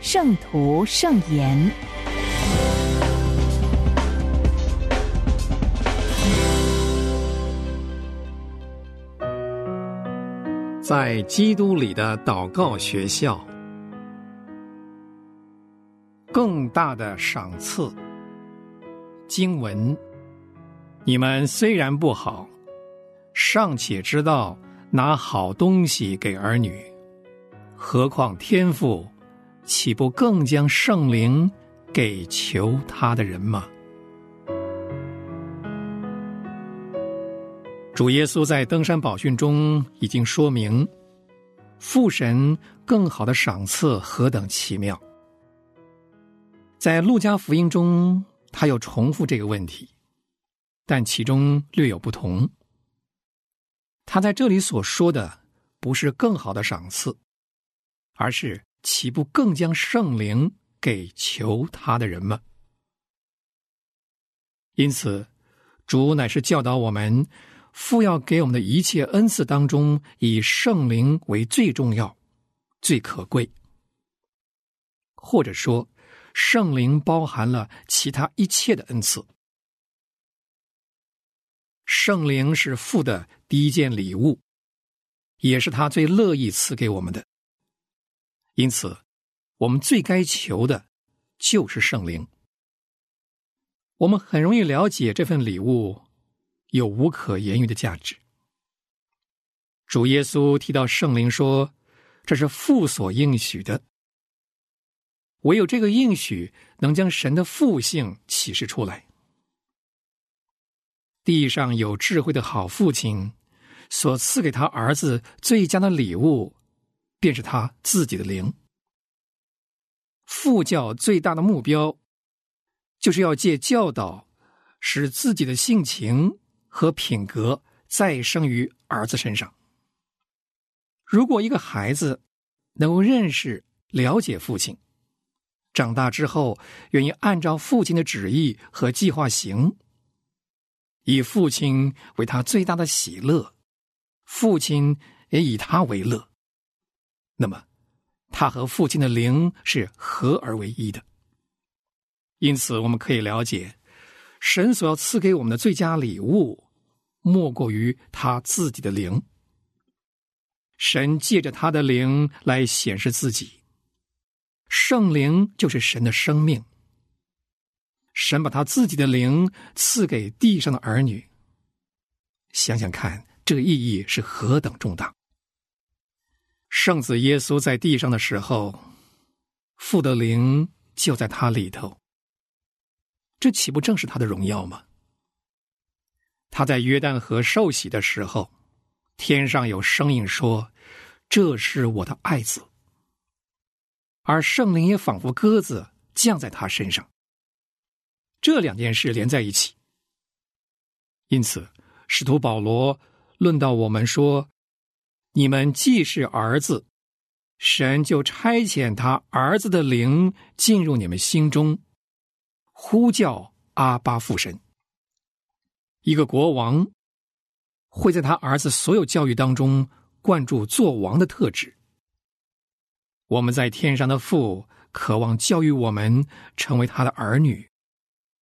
圣徒圣言》。在基督里的祷告学校，更大的赏赐。经文：你们虽然不好，尚且知道拿好东西给儿女。何况天父，岂不更将圣灵给求他的人吗？主耶稣在登山宝训中已经说明，父神更好的赏赐何等奇妙。在路加福音中，他又重复这个问题，但其中略有不同。他在这里所说的不是更好的赏赐。而是岂不更将圣灵给求他的人吗？因此，主乃是教导我们，父要给我们的一切恩赐当中，以圣灵为最重要、最可贵。或者说，圣灵包含了其他一切的恩赐。圣灵是父的第一件礼物，也是他最乐意赐给我们的。因此，我们最该求的，就是圣灵。我们很容易了解这份礼物有无可言喻的价值。主耶稣提到圣灵说：“这是父所应许的，唯有这个应许能将神的父性启示出来。”地上有智慧的好父亲所赐给他儿子最佳的礼物。便是他自己的灵。父教最大的目标，就是要借教导，使自己的性情和品格再生于儿子身上。如果一个孩子能够认识、了解父亲，长大之后愿意按照父亲的旨意和计划行，以父亲为他最大的喜乐，父亲也以他为乐。那么，他和父亲的灵是合而为一的。因此，我们可以了解，神所要赐给我们的最佳礼物，莫过于他自己的灵。神借着他的灵来显示自己，圣灵就是神的生命。神把他自己的灵赐给地上的儿女，想想看，这个意义是何等重大！圣子耶稣在地上的时候，父的灵就在他里头。这岂不正是他的荣耀吗？他在约旦河受洗的时候，天上有声音说：“这是我的爱子。”而圣灵也仿佛鸽子降在他身上。这两件事连在一起，因此使徒保罗论到我们说。你们既是儿子，神就差遣他儿子的灵进入你们心中，呼叫阿巴父神。一个国王会在他儿子所有教育当中灌注做王的特质。我们在天上的父渴望教育我们成为他的儿女，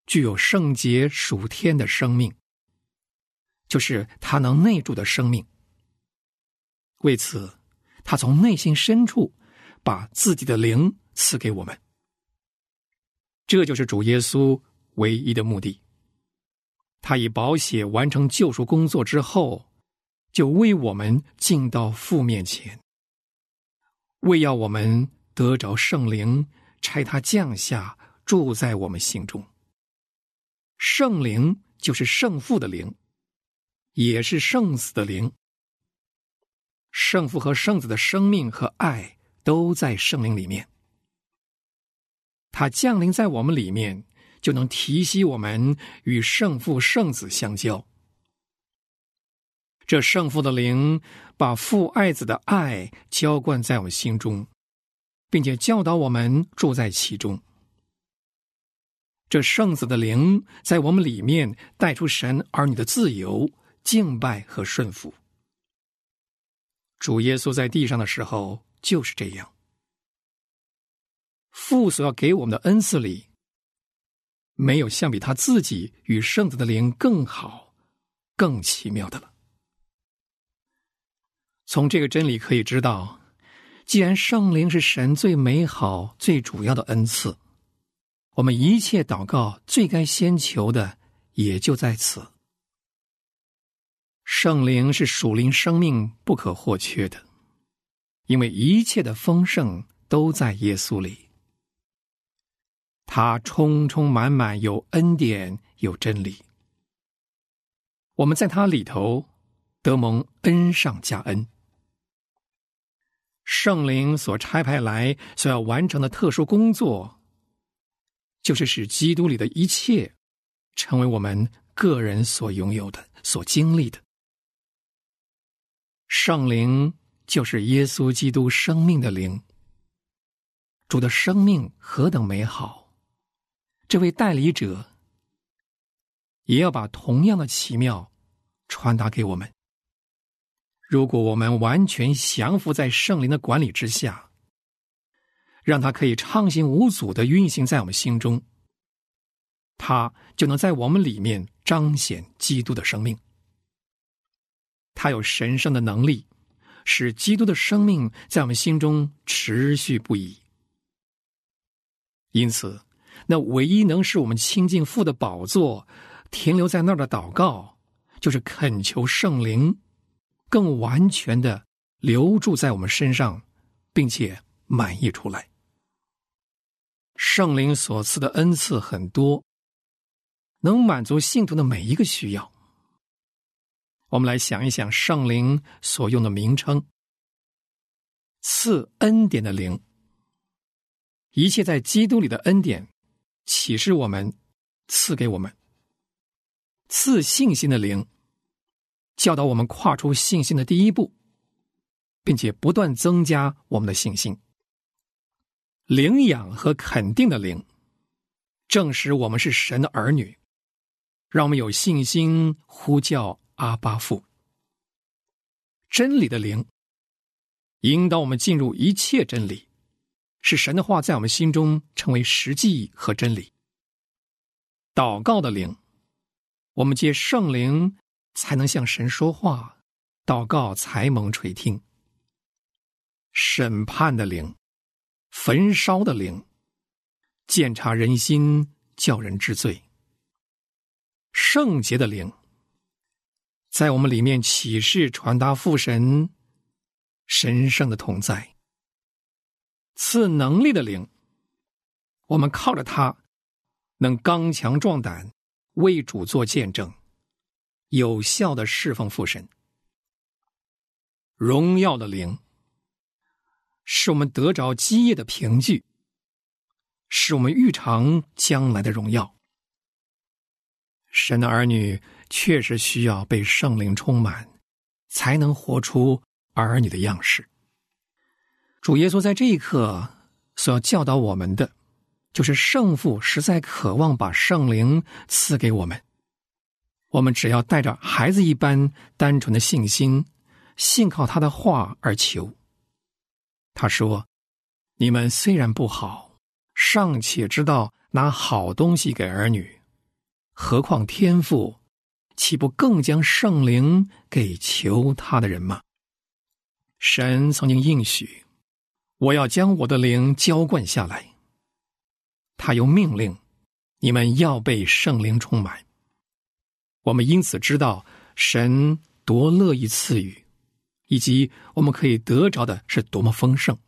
具有圣洁属天的生命，就是他能内住的生命。为此，他从内心深处把自己的灵赐给我们。这就是主耶稣唯一的目的。他以宝血完成救赎工作之后，就为我们进到父面前，为要我们得着圣灵，差他降下住在我们心中。圣灵就是圣父的灵，也是圣子的灵。圣父和圣子的生命和爱都在圣灵里面。他降临在我们里面，就能提息我们与圣父、圣子相交。这圣父的灵把父爱子的爱浇灌在我心中，并且教导我们住在其中。这圣子的灵在我们里面带出神儿女的自由、敬拜和顺服。主耶稣在地上的时候就是这样。父所要给我们的恩赐里，没有相比他自己与圣子的灵更好、更奇妙的了。从这个真理可以知道，既然圣灵是神最美好、最主要的恩赐。我们一切祷告最该先求的，也就在此。圣灵是属灵生命不可或缺的，因为一切的丰盛都在耶稣里。他充充满满有恩典有真理，我们在他里头得蒙恩上加恩。圣灵所差派来所要完成的特殊工作。就是使基督里的一切成为我们个人所拥有的、所经历的。圣灵就是耶稣基督生命的灵。主的生命何等美好！这位代理者也要把同样的奇妙传达给我们。如果我们完全降服在圣灵的管理之下。让他可以畅行无阻的运行在我们心中，他就能在我们里面彰显基督的生命。他有神圣的能力，使基督的生命在我们心中持续不已。因此，那唯一能使我们亲近父的宝座、停留在那儿的祷告，就是恳求圣灵更完全的留住在我们身上，并且满意出来。圣灵所赐的恩赐很多，能满足信徒的每一个需要。我们来想一想圣灵所用的名称：赐恩典的灵，一切在基督里的恩典启示我们，赐给我们；赐信心的灵，教导我们跨出信心的第一步，并且不断增加我们的信心。领养和肯定的灵，证实我们是神的儿女，让我们有信心呼叫阿巴父。真理的灵，引导我们进入一切真理，使神的话在我们心中成为实际和真理。祷告的灵，我们借圣灵才能向神说话，祷告才蒙垂听。审判的灵。焚烧的灵，检查人心，叫人知罪。圣洁的灵，在我们里面启示传达父神神圣的同在。赐能力的灵，我们靠着它，能刚强壮胆，为主做见证，有效的侍奉父神。荣耀的灵。是我们得着基业的凭据，是我们预尝将来的荣耀。神的儿女确实需要被圣灵充满，才能活出儿女的样式。主耶稣在这一刻所要教导我们的，就是圣父实在渴望把圣灵赐给我们。我们只要带着孩子一般单纯的信心，信靠他的话而求。他说：“你们虽然不好，尚且知道拿好东西给儿女，何况天父，岂不更将圣灵给求他的人吗？”神曾经应许：“我要将我的灵浇灌下来。”他又命令：“你们要被圣灵充满。”我们因此知道神多乐意赐予。以及我们可以得着的是多么丰盛。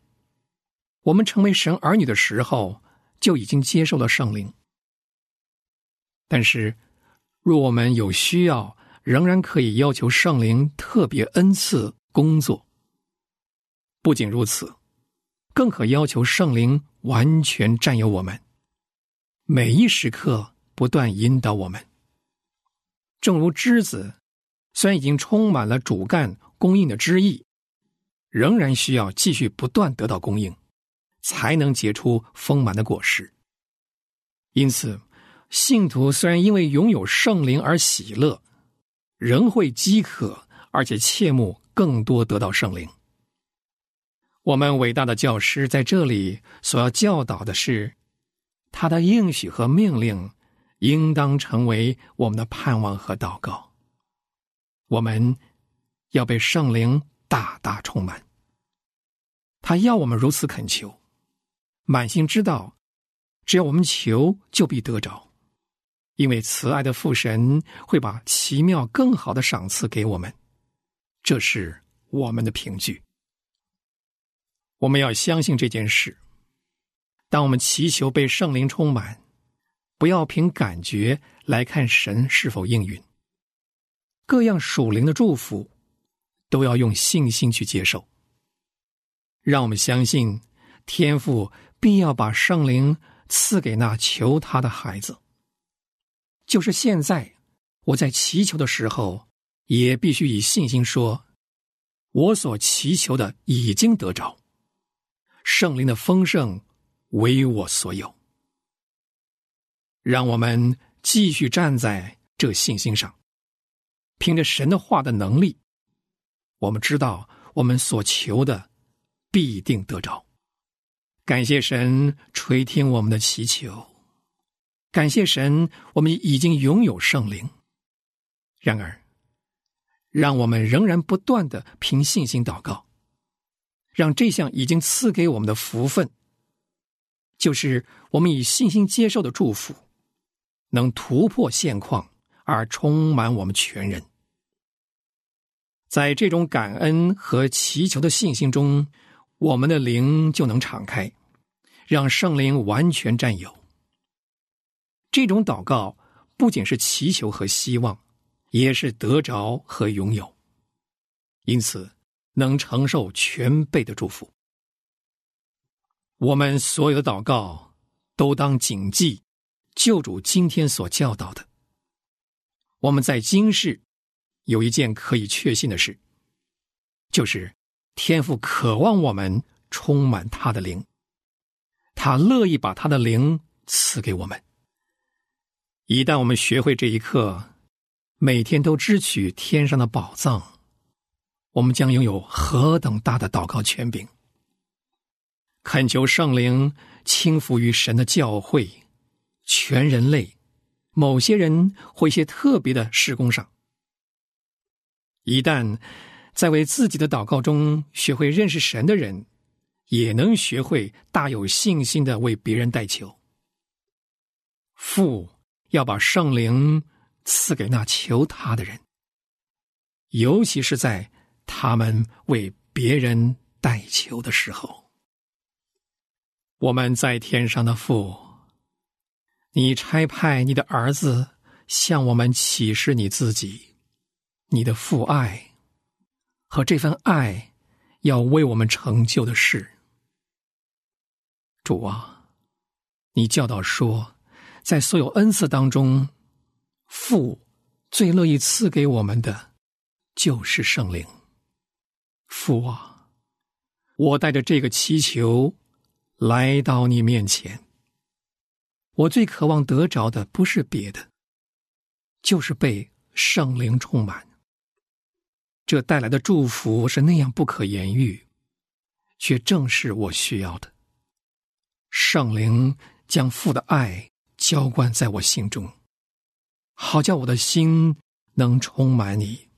我们成为神儿女的时候，就已经接受了圣灵。但是，若我们有需要，仍然可以要求圣灵特别恩赐工作。不仅如此，更可要求圣灵完全占有我们，每一时刻不断引导我们。正如枝子，虽然已经充满了主干供应的汁液，仍然需要继续不断得到供应，才能结出丰满的果实。因此，信徒虽然因为拥有圣灵而喜乐，仍会饥渴，而且切慕更多得到圣灵。我们伟大的教师在这里所要教导的是，他的应许和命令，应当成为我们的盼望和祷告。我们要被圣灵大大充满。他要我们如此恳求，满心知道，只要我们求，就必得着，因为慈爱的父神会把奇妙更好的赏赐给我们。这是我们的凭据。我们要相信这件事。当我们祈求被圣灵充满，不要凭感觉来看神是否应允。各样属灵的祝福，都要用信心去接受。让我们相信，天父必要把圣灵赐给那求他的孩子。就是现在，我在祈求的时候，也必须以信心说：我所祈求的已经得着。圣灵的丰盛为我所有，让我们继续站在这信心上，凭着神的话的能力，我们知道我们所求的必定得着。感谢神垂听我们的祈求，感谢神，我们已经拥有圣灵。然而，让我们仍然不断的凭信心祷告。让这项已经赐给我们的福分，就是我们以信心接受的祝福，能突破现况而充满我们全人。在这种感恩和祈求的信心中，我们的灵就能敞开，让圣灵完全占有。这种祷告不仅是祈求和希望，也是得着和拥有。因此。能承受全备的祝福。我们所有的祷告都当谨记救主今天所教导的。我们在今世有一件可以确信的事，就是天父渴望我们充满他的灵，他乐意把他的灵赐给我们。一旦我们学会这一课，每天都支取天上的宝藏。我们将拥有何等大的祷告权柄！恳求圣灵倾覆于神的教会、全人类、某些人或一些特别的施工上。一旦在为自己的祷告中学会认识神的人，也能学会大有信心的为别人代求。父要把圣灵赐给那求他的人，尤其是在。他们为别人代求的时候，我们在天上的父，你差派你的儿子向我们启示你自己，你的父爱和这份爱要为我们成就的事。主啊，你教导说，在所有恩赐当中，父最乐意赐给我们的就是圣灵。父啊，我带着这个祈求来到你面前。我最渴望得着的不是别的，就是被圣灵充满。这带来的祝福是那样不可言喻，却正是我需要的。圣灵将父的爱浇灌在我心中，好叫我的心能充满你。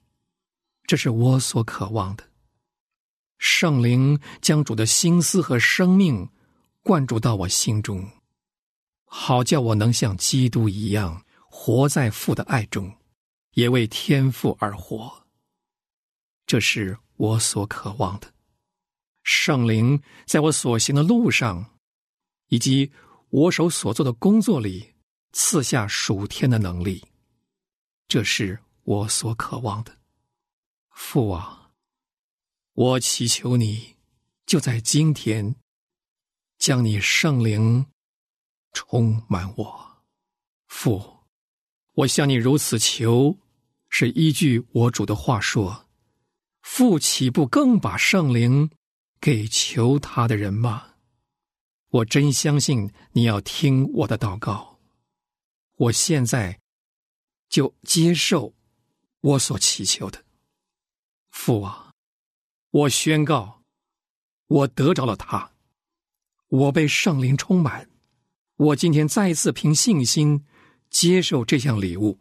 这是我所渴望的。圣灵将主的心思和生命灌注到我心中，好叫我能像基督一样活在父的爱中，也为天父而活。这是我所渴望的。圣灵在我所行的路上，以及我手所做的工作里赐下属天的能力，这是我所渴望的。父啊！我祈求你，就在今天，将你圣灵充满我。父，我向你如此求，是依据我主的话说：父岂不更把圣灵给求他的人吗？我真相信你要听我的祷告。我现在就接受我所祈求的。父啊，我宣告，我得着了他，我被圣灵充满。我今天再次凭信心接受这项礼物，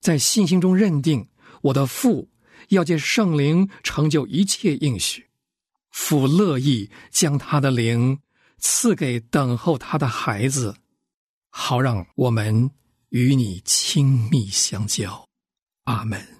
在信心中认定我的父要借圣灵成就一切应许，父乐意将他的灵赐给等候他的孩子，好让我们与你亲密相交。阿门。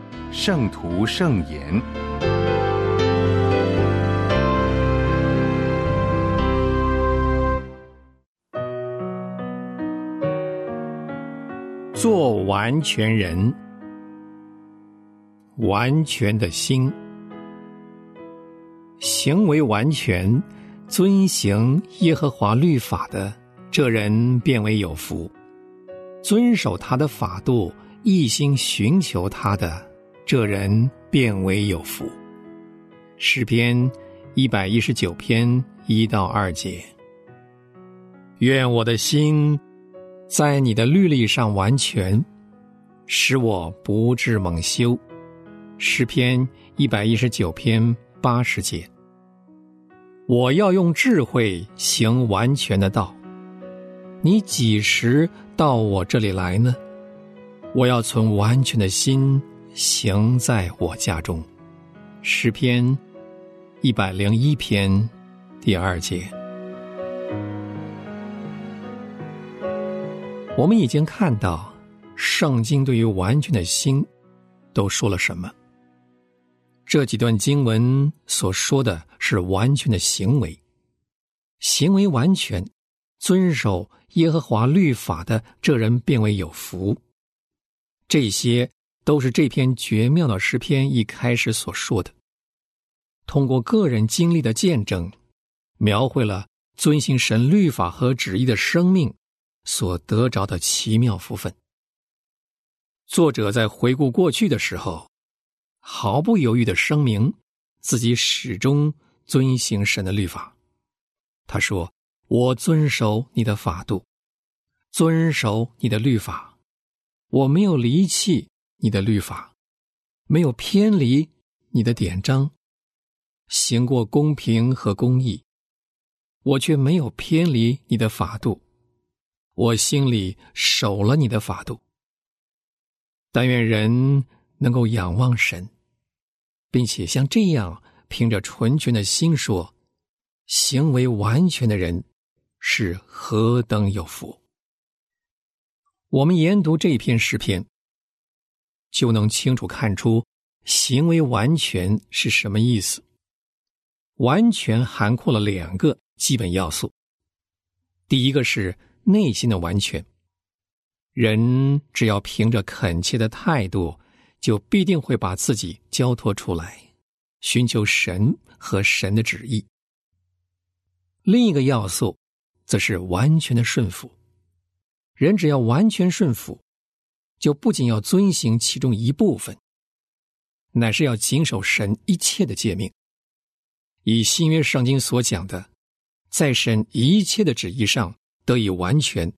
圣徒圣言，做完全人，完全的心，行为完全，遵行耶和华律法的，这人变为有福。遵守他的法度，一心寻求他的，这人变为有福。诗篇一百一十九篇一到二节。愿我的心在你的律例上完全，使我不致蒙羞。诗篇一百一十九篇八十节。我要用智慧行完全的道。你几时到我这里来呢？我要存完全的心行在我家中。诗篇一百零一篇第二节。我们已经看到，圣经对于完全的心都说了什么。这几段经文所说的是完全的行为，行为完全，遵守耶和华律法的这人变为有福。这些都是这篇绝妙的诗篇一开始所说的。通过个人经历的见证，描绘了遵行神律法和旨意的生命。所得着的奇妙福分。作者在回顾过去的时候，毫不犹豫的声明自己始终遵行神的律法。他说：“我遵守你的法度，遵守你的律法，我没有离弃你的律法，没有偏离你的典章，行过公平和公义，我却没有偏离你的法度。”我心里守了你的法度。但愿人能够仰望神，并且像这样凭着纯全的心说，行为完全的人是何等有福。我们研读这篇诗篇，就能清楚看出行为完全是什么意思。完全涵括了两个基本要素，第一个是。内心的完全，人只要凭着恳切的态度，就必定会把自己交托出来，寻求神和神的旨意。另一个要素，则是完全的顺服。人只要完全顺服，就不仅要遵行其中一部分，乃是要谨守神一切的诫命。以新约圣经所讲的，在神一切的旨意上。得以完全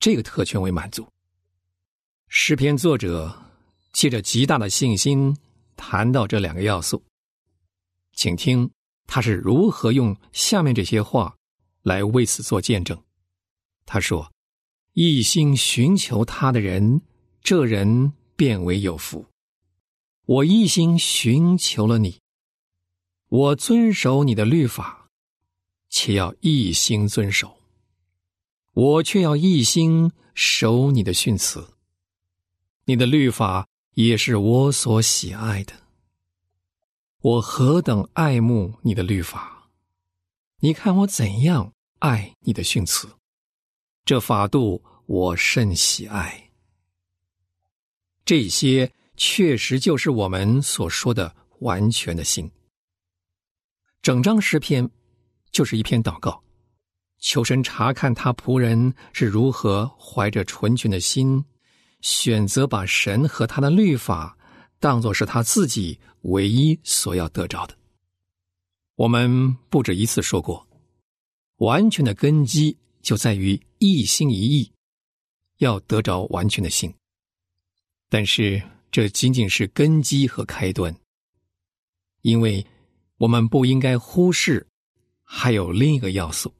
这个特权为满足。诗篇作者借着极大的信心谈到这两个要素，请听他是如何用下面这些话来为此做见证。他说：“一心寻求他的人，这人变为有福。我一心寻求了你，我遵守你的律法，且要一心遵守。”我却要一心守你的训词，你的律法也是我所喜爱的。我何等爱慕你的律法！你看我怎样爱你的训词，这法度我甚喜爱。这些确实就是我们所说的完全的心。整张诗篇就是一篇祷告。求神查看他仆人是如何怀着纯全的心，选择把神和他的律法当作是他自己唯一所要得着的。我们不止一次说过，完全的根基就在于一心一意，要得着完全的心。但是这仅仅是根基和开端，因为我们不应该忽视还有另一个要素。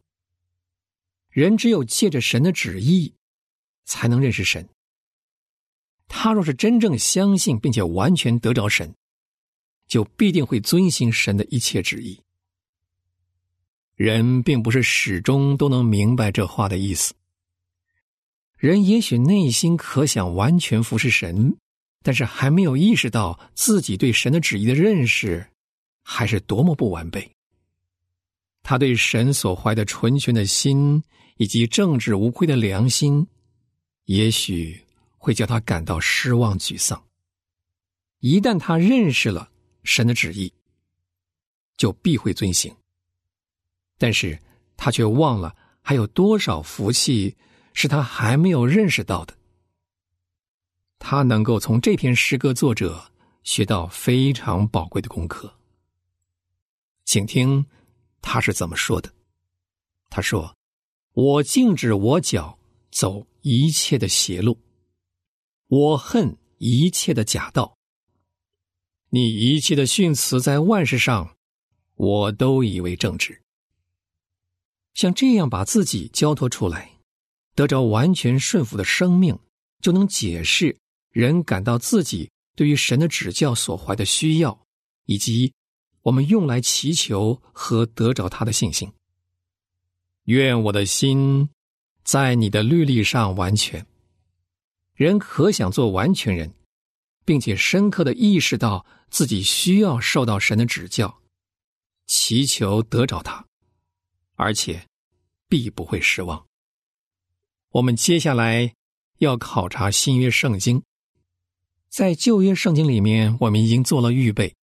人只有借着神的旨意，才能认识神。他若是真正相信并且完全得着神，就必定会遵行神的一切旨意。人并不是始终都能明白这话的意思。人也许内心可想完全服侍神，但是还没有意识到自己对神的旨意的认识还是多么不完备。他对神所怀的纯全的心。以及正直无愧的良心，也许会叫他感到失望、沮丧。一旦他认识了神的旨意，就必会遵行。但是他却忘了还有多少福气是他还没有认识到的，他能够从这篇诗歌作者学到非常宝贵的功课。请听他是怎么说的。他说：“我禁止我脚走一切的邪路，我恨一切的假道。你一切的训词在万事上，我都以为正直。像这样把自己交托出来，得着完全顺服的生命，就能解释人感到自己对于神的指教所怀的需要，以及我们用来祈求和得着他的信心。”愿我的心在你的律例上完全。人可想做完全人，并且深刻的意识到自己需要受到神的指教，祈求得着他，而且必不会失望。我们接下来要考察新约圣经，在旧约圣经里面，我们已经做了预备，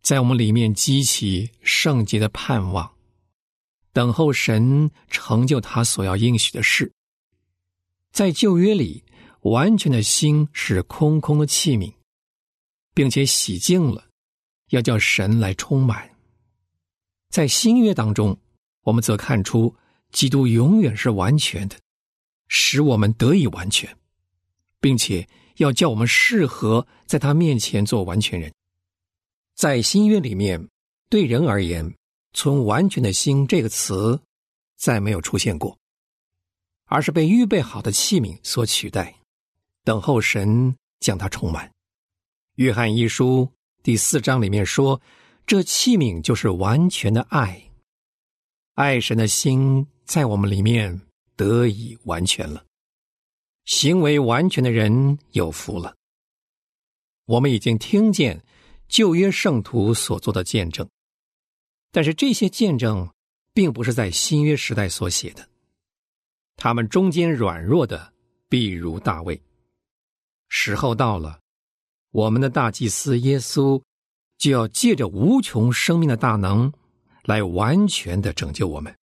在我们里面激起圣洁的盼望。等候神成就他所要应许的事。在旧约里，完全的心是空空的器皿，并且洗净了，要叫神来充满。在新约当中，我们则看出基督永远是完全的，使我们得以完全，并且要叫我们适合在他面前做完全人。在新约里面，对人而言。存完全的心这个词，再没有出现过，而是被预备好的器皿所取代，等候神将它充满。约翰一书第四章里面说，这器皿就是完全的爱，爱神的心在我们里面得以完全了，行为完全的人有福了。我们已经听见旧约圣徒所做的见证。但是这些见证，并不是在新约时代所写的。他们中间软弱的，比如大卫。时候到了，我们的大祭司耶稣，就要借着无穷生命的大能，来完全的拯救我们。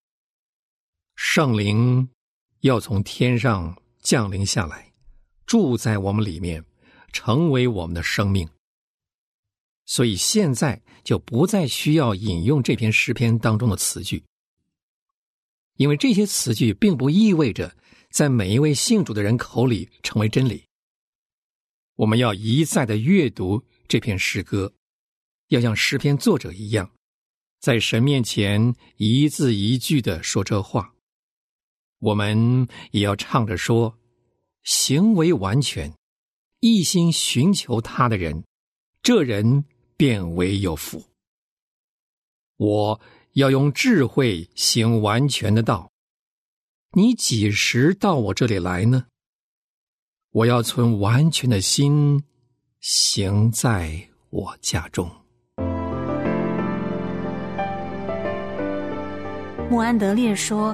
圣灵要从天上降临下来，住在我们里面，成为我们的生命。所以现在就不再需要引用这篇诗篇当中的词句，因为这些词句并不意味着在每一位信主的人口里成为真理。我们要一再的阅读这篇诗歌，要像诗篇作者一样，在神面前一字一句的说这话。我们也要唱着说：“行为完全，一心寻求他的人，这人。”变为有福。我要用智慧行完全的道。你几时到我这里来呢？我要存完全的心行在我家中。穆安德烈说：“